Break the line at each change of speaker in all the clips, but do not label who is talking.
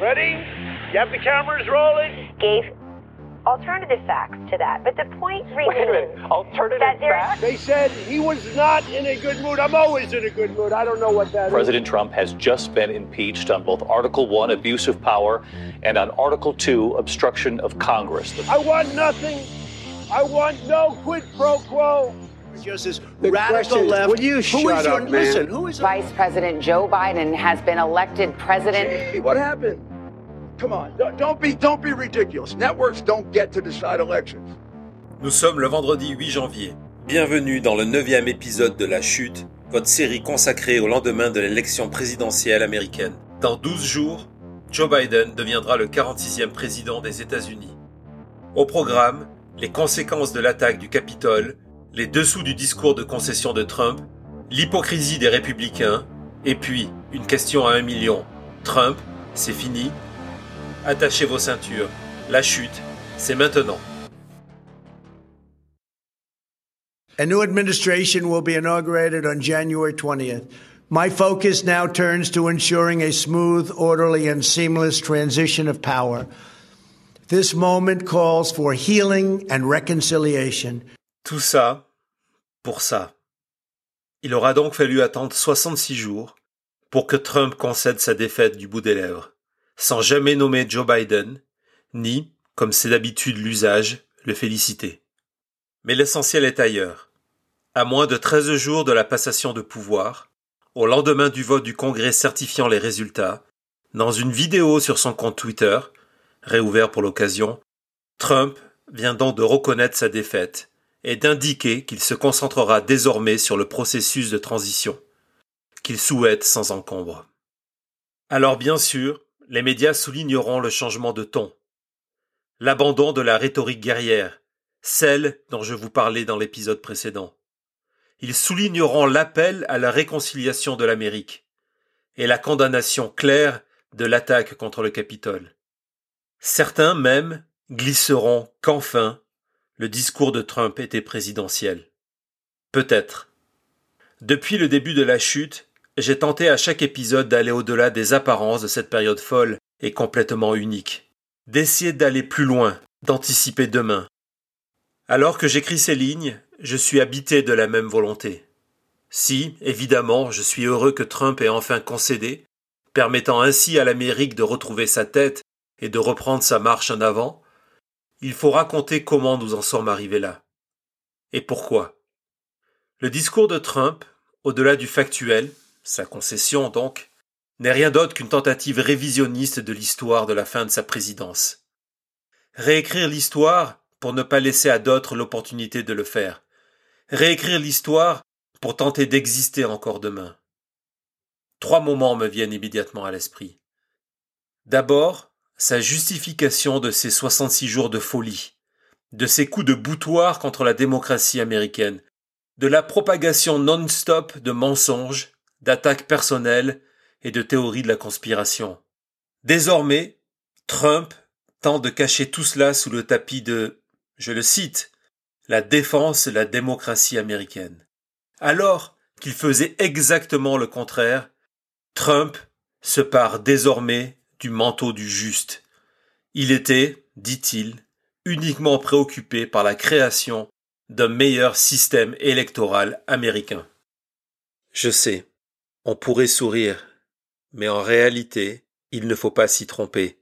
Ready? You have the cameras rolling?
Gave alternative facts to that. But the point
Wait a minute. Alternative
that
facts?
They said he was not in a good mood. I'm always in a good mood. I don't know what that is.
President Trump has just been impeached on both Article 1, abuse of power, and on Article 2, obstruction of Congress.
I want nothing. I want no quid pro quo. Just this
The
radical
question is,
left.
will you
Who
shut
is your,
up, man?
Listen, who is
Vice President Joe Biden has been elected president.
Hey, what happened? Come on, don't, don't be don't be ridiculous. Networks don't get to decide elections.
Nous sommes le vendredi 8 janvier. Bienvenue dans le neuvième épisode de La Chute, votre série consacrée au lendemain de l'élection présidentielle américaine. Dans 12 jours, Joe Biden deviendra le 46e président des États-Unis. Au programme, les conséquences de l'attaque du Capitole, les dessous du discours de concession de Trump, l'hypocrisie des républicains, et puis une question à un million. Trump, c'est fini Attachez vos ceintures. La chute, c'est maintenant.
A new administration will be inaugurated on January 20th. My focus now turns to ensuring a smooth, orderly, and seamless transition of power. This moment calls for healing and reconciliation.
Tout ça pour ça. Il aura donc fallu attendre 66 jours pour que Trump concède sa défaite du bout des lèvres, sans jamais nommer Joe Biden, ni, comme c'est d'habitude l'usage, le féliciter. Mais l'essentiel est ailleurs. À moins de 13 jours de la passation de pouvoir, au lendemain du vote du Congrès certifiant les résultats, dans une vidéo sur son compte Twitter, réouvert pour l'occasion, Trump vient donc de reconnaître sa défaite et d'indiquer qu'il se concentrera désormais sur le processus de transition, qu'il souhaite sans encombre. Alors bien sûr, les médias souligneront le changement de ton, l'abandon de la rhétorique guerrière, celle dont je vous parlais dans l'épisode précédent. Ils souligneront l'appel à la réconciliation de l'Amérique et la condamnation claire de l'attaque contre le Capitole. Certains même glisseront qu'enfin le discours de Trump était présidentiel. Peut-être. Depuis le début de la chute, j'ai tenté à chaque épisode d'aller au-delà des apparences de cette période folle et complètement unique, d'essayer d'aller plus loin, d'anticiper demain. Alors que j'écris ces lignes, je suis habité de la même volonté. Si, évidemment, je suis heureux que Trump ait enfin concédé, permettant ainsi à l'Amérique de retrouver sa tête et de reprendre sa marche en avant, il faut raconter comment nous en sommes arrivés là. Et pourquoi? Le discours de Trump, au-delà du factuel, sa concession donc, n'est rien d'autre qu'une tentative révisionniste de l'histoire de la fin de sa présidence. Réécrire l'histoire pour ne pas laisser à d'autres l'opportunité de le faire. Réécrire l'histoire pour tenter d'exister encore demain. Trois moments me viennent immédiatement à l'esprit. D'abord, sa justification de ces 66 jours de folie, de ses coups de boutoir contre la démocratie américaine, de la propagation non-stop de mensonges, d'attaques personnelles et de théories de la conspiration. Désormais, Trump tente de cacher tout cela sous le tapis de, je le cite, la défense de la démocratie américaine. Alors qu'il faisait exactement le contraire, Trump se part désormais du manteau du juste. Il était, dit-il, uniquement préoccupé par la création d'un meilleur système électoral américain. Je sais, on pourrait sourire, mais en réalité, il ne faut pas s'y tromper.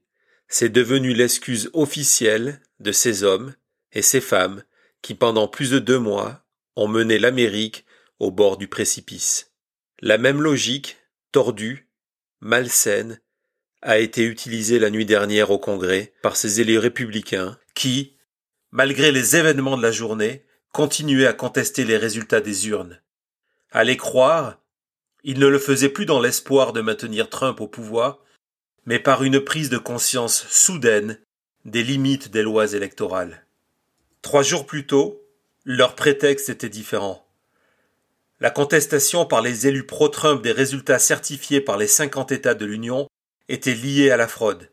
C'est devenu l'excuse officielle de ces hommes et ces femmes qui, pendant plus de deux mois, ont mené l'Amérique au bord du précipice. La même logique, tordue, malsaine, a été utilisée la nuit dernière au Congrès par ces élus républicains qui, malgré les événements de la journée, continuaient à contester les résultats des urnes. À les croire, ils ne le faisaient plus dans l'espoir de maintenir Trump au pouvoir, mais par une prise de conscience soudaine des limites des lois électorales. Trois jours plus tôt, leur prétexte était différent. La contestation par les élus pro-Trump des résultats certifiés par les 50 États de l'Union était liée à la fraude,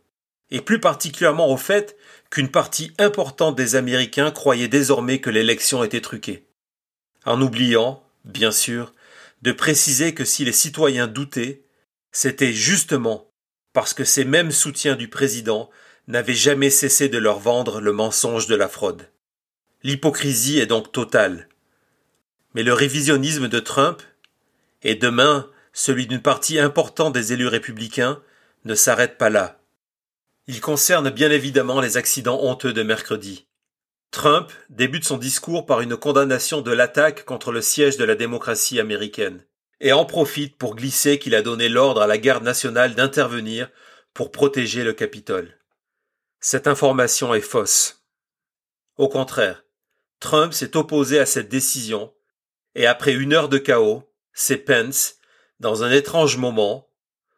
et plus particulièrement au fait qu'une partie importante des Américains croyaient désormais que l'élection était truquée. En oubliant, bien sûr, de préciser que si les citoyens doutaient, c'était justement parce que ces mêmes soutiens du président n'avaient jamais cessé de leur vendre le mensonge de la fraude. L'hypocrisie est donc totale. Mais le révisionnisme de Trump, et demain celui d'une partie importante des élus républicains, ne s'arrête pas là. Il concerne bien évidemment les accidents honteux de mercredi. Trump débute son discours par une condamnation de l'attaque contre le siège de la démocratie américaine, et en profite pour glisser qu'il a donné l'ordre à la garde nationale d'intervenir pour protéger le Capitole. Cette information est fausse. Au contraire, Trump s'est opposé à cette décision, et après une heure de chaos, c'est Pence, dans un étrange moment,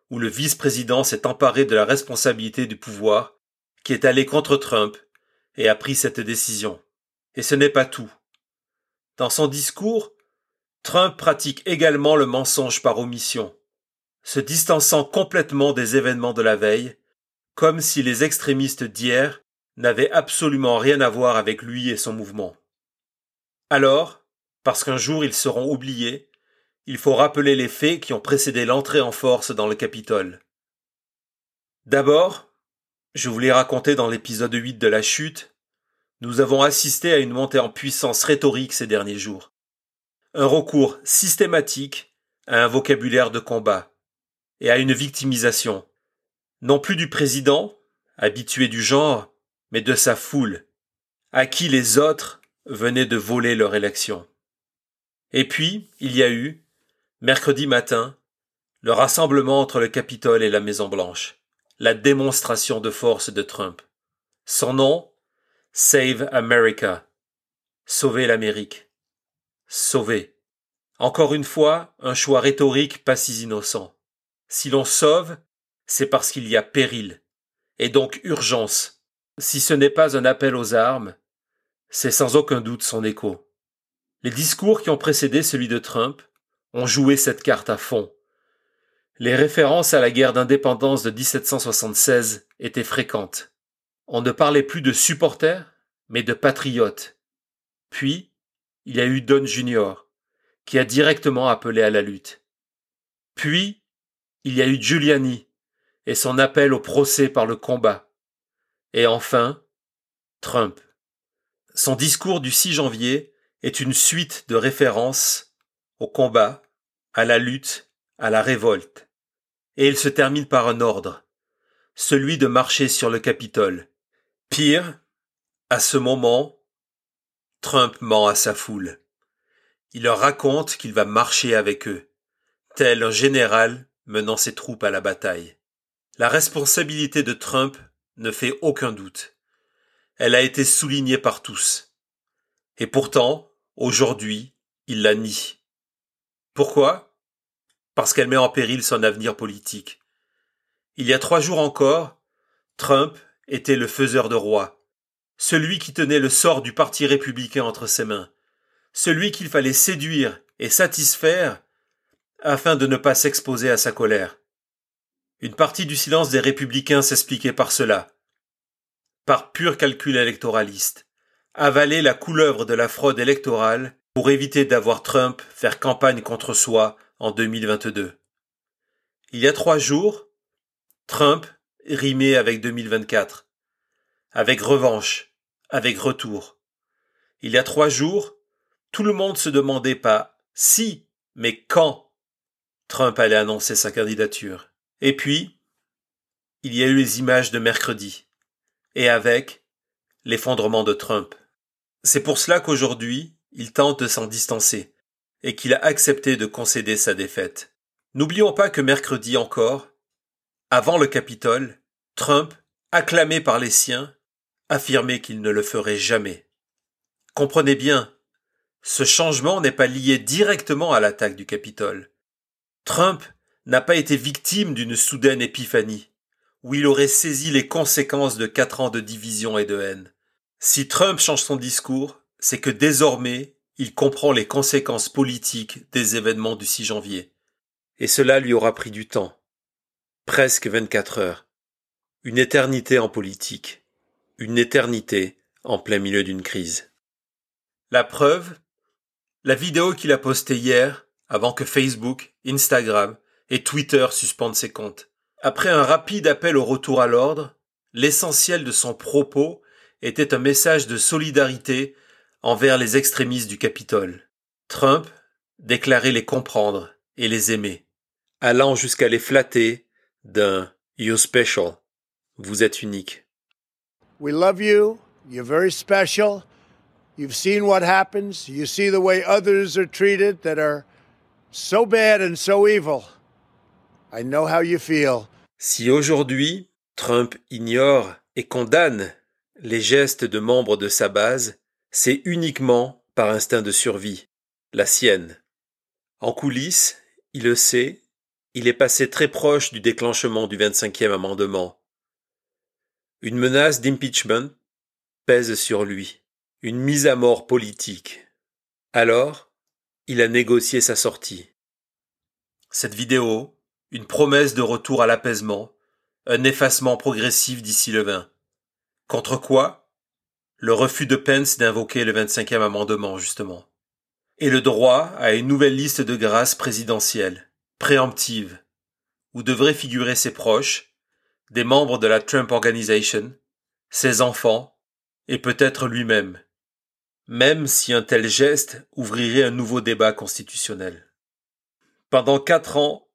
où le vice-président s'est emparé de la responsabilité du pouvoir, qui est allé contre Trump et a pris cette décision. Et ce n'est pas tout. Dans son discours, Trump pratique également le mensonge par omission, se distançant complètement des événements de la veille, comme si les extrémistes d'hier n'avaient absolument rien à voir avec lui et son mouvement. Alors, parce qu'un jour ils seront oubliés, il faut rappeler les faits qui ont précédé l'entrée en force dans le Capitole. D'abord, je vous l'ai raconté dans l'épisode 8 de la chute, nous avons assisté à une montée en puissance rhétorique ces derniers jours. Un recours systématique à un vocabulaire de combat et à une victimisation, non plus du président, habitué du genre, mais de sa foule, à qui les autres venaient de voler leur élection. Et puis, il y a eu, mercredi matin, le rassemblement entre le Capitole et la Maison Blanche la démonstration de force de Trump. Son nom Save America. Sauver l'Amérique. Sauver. Encore une fois, un choix rhétorique pas si innocent. Si l'on sauve, c'est parce qu'il y a péril, et donc urgence. Si ce n'est pas un appel aux armes, c'est sans aucun doute son écho. Les discours qui ont précédé celui de Trump ont joué cette carte à fond, les références à la guerre d'indépendance de 1776 étaient fréquentes. On ne parlait plus de supporters, mais de patriotes. Puis, il y a eu Don Junior, qui a directement appelé à la lutte. Puis, il y a eu Giuliani, et son appel au procès par le combat. Et enfin, Trump. Son discours du 6 janvier est une suite de références au combat, à la lutte à la révolte. Et il se termine par un ordre, celui de marcher sur le Capitole. Pire, à ce moment, Trump ment à sa foule. Il leur raconte qu'il va marcher avec eux, tel un général menant ses troupes à la bataille. La responsabilité de Trump ne fait aucun doute. Elle a été soulignée par tous. Et pourtant, aujourd'hui, il la nie. Pourquoi? Parce qu'elle met en péril son avenir politique. Il y a trois jours encore, Trump était le faiseur de roi, celui qui tenait le sort du Parti républicain entre ses mains, celui qu'il fallait séduire et satisfaire afin de ne pas s'exposer à sa colère. Une partie du silence des républicains s'expliquait par cela, par pur calcul électoraliste, avaler la couleuvre de la fraude électorale pour éviter d'avoir Trump faire campagne contre soi en 2022. Il y a trois jours, Trump rimait avec 2024, avec revanche, avec retour. Il y a trois jours, tout le monde se demandait pas si, mais quand Trump allait annoncer sa candidature. Et puis, il y a eu les images de mercredi, et avec l'effondrement de Trump. C'est pour cela qu'aujourd'hui, il tente de s'en distancer et qu'il a accepté de concéder sa défaite. N'oublions pas que mercredi encore, avant le Capitole, Trump, acclamé par les siens, affirmait qu'il ne le ferait jamais. Comprenez bien, ce changement n'est pas lié directement à l'attaque du Capitole. Trump n'a pas été victime d'une soudaine épiphanie, où il aurait saisi les conséquences de quatre ans de division et de haine. Si Trump change son discours, c'est que désormais il comprend les conséquences politiques des événements du 6 janvier. Et cela lui aura pris du temps. Presque 24 heures. Une éternité en politique. Une éternité en plein milieu d'une crise. La preuve, la vidéo qu'il a postée hier, avant que Facebook, Instagram et Twitter suspendent ses comptes. Après un rapide appel au retour à l'ordre, l'essentiel de son propos était un message de solidarité envers les extrémistes du Capitole. Trump déclarait les comprendre et les aimer, allant jusqu'à les flatter d'un You special. Vous êtes unique.
We love you. You're very special. You've seen what happens. You see the way others are treated that are so bad and so evil. I know how you feel.
Si aujourd'hui Trump ignore et condamne les gestes de membres de sa base, c'est uniquement par instinct de survie, la sienne. En coulisses, il le sait, il est passé très proche du déclenchement du 25e amendement. Une menace d'impeachment pèse sur lui, une mise à mort politique. Alors, il a négocié sa sortie. Cette vidéo, une promesse de retour à l'apaisement, un effacement progressif d'ici le 20. Contre quoi Le refus de Pence d'invoquer le 25e amendement, justement. Et le droit à une nouvelle liste de grâce présidentielle, préemptive, où devraient figurer ses proches, des membres de la Trump Organization, ses enfants, et peut-être lui-même, même si un tel geste ouvrirait un nouveau débat constitutionnel. Pendant quatre ans,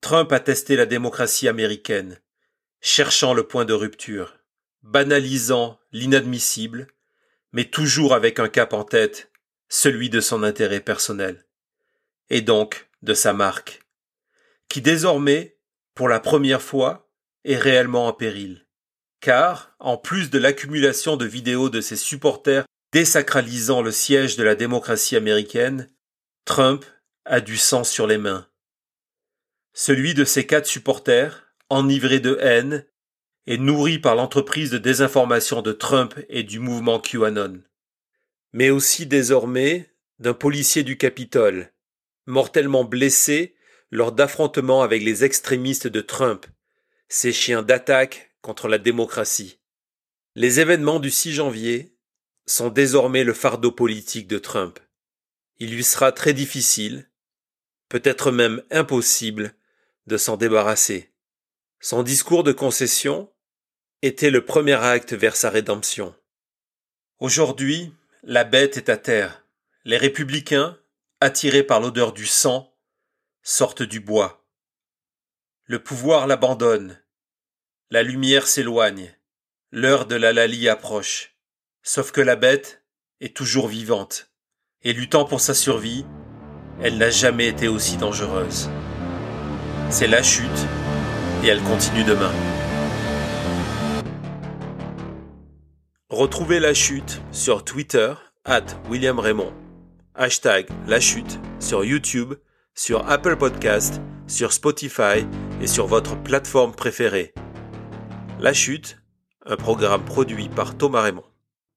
Trump a testé la démocratie américaine, cherchant le point de rupture, banalisant l'inadmissible, mais toujours avec un cap en tête, celui de son intérêt personnel, et donc de sa marque, qui désormais, pour la première fois, est réellement en péril. Car, en plus de l'accumulation de vidéos de ses supporters désacralisant le siège de la démocratie américaine, Trump a du sang sur les mains. Celui de ses quatre supporters, enivré de haine et nourri par l'entreprise de désinformation de Trump et du mouvement QAnon. Mais aussi désormais d'un policier du Capitole, mortellement blessé lors d'affrontements avec les extrémistes de Trump, ces chiens d'attaque contre la démocratie. Les événements du 6 janvier sont désormais le fardeau politique de Trump. Il lui sera très difficile, peut-être même impossible, de s'en débarrasser. Son discours de concession était le premier acte vers sa rédemption. Aujourd'hui, la bête est à terre. Les républicains, attirés par l'odeur du sang, sortent du bois. Le pouvoir l'abandonne. La lumière s'éloigne. L'heure de la Lali approche. Sauf que la bête est toujours vivante. Et luttant pour sa survie, elle n'a jamais été aussi dangereuse. C'est la chute et elle continue demain. Retrouvez La Chute sur Twitter, at William Raymond. Hashtag La Chute sur YouTube, sur Apple Podcast, sur Spotify et sur votre plateforme préférée. La Chute, un programme produit par Thomas Raymond.